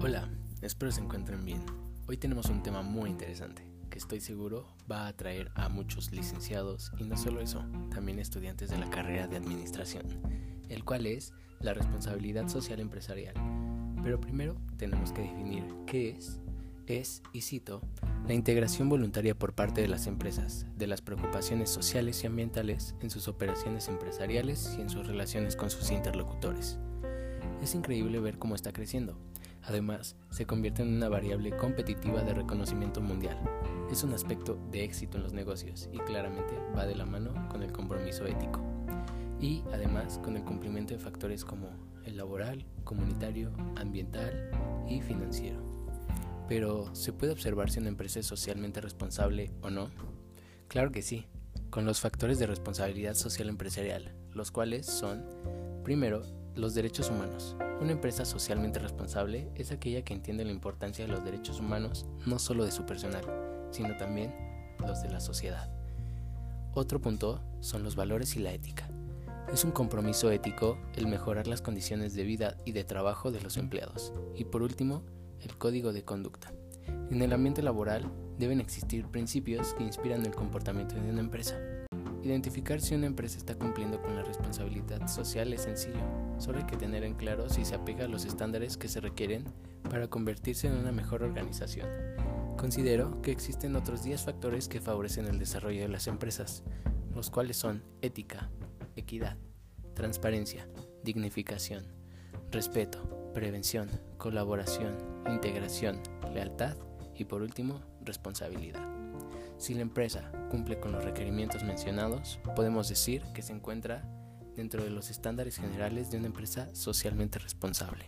Hola, espero se encuentren bien. Hoy tenemos un tema muy interesante que estoy seguro va a atraer a muchos licenciados y no solo eso, también estudiantes de la carrera de administración, el cual es la responsabilidad social empresarial. Pero primero tenemos que definir qué es, es, y cito, la integración voluntaria por parte de las empresas de las preocupaciones sociales y ambientales en sus operaciones empresariales y en sus relaciones con sus interlocutores. Es increíble ver cómo está creciendo Además, se convierte en una variable competitiva de reconocimiento mundial. Es un aspecto de éxito en los negocios y claramente va de la mano con el compromiso ético. Y además con el cumplimiento de factores como el laboral, comunitario, ambiental y financiero. Pero, ¿se puede observar si una empresa es socialmente responsable o no? Claro que sí, con los factores de responsabilidad social empresarial, los cuales son, primero, los derechos humanos. Una empresa socialmente responsable es aquella que entiende la importancia de los derechos humanos no solo de su personal, sino también los de la sociedad. Otro punto son los valores y la ética. Es un compromiso ético el mejorar las condiciones de vida y de trabajo de los empleados. Y por último, el código de conducta. En el ambiente laboral deben existir principios que inspiran el comportamiento de una empresa. Identificar si una empresa está cumpliendo con la responsabilidad social es sencillo, solo hay que tener en claro si se apega a los estándares que se requieren para convertirse en una mejor organización. Considero que existen otros 10 factores que favorecen el desarrollo de las empresas, los cuales son ética, equidad, transparencia, dignificación, respeto, prevención, colaboración, integración, lealtad y por último, responsabilidad. Si la empresa cumple con los requerimientos mencionados, podemos decir que se encuentra dentro de los estándares generales de una empresa socialmente responsable.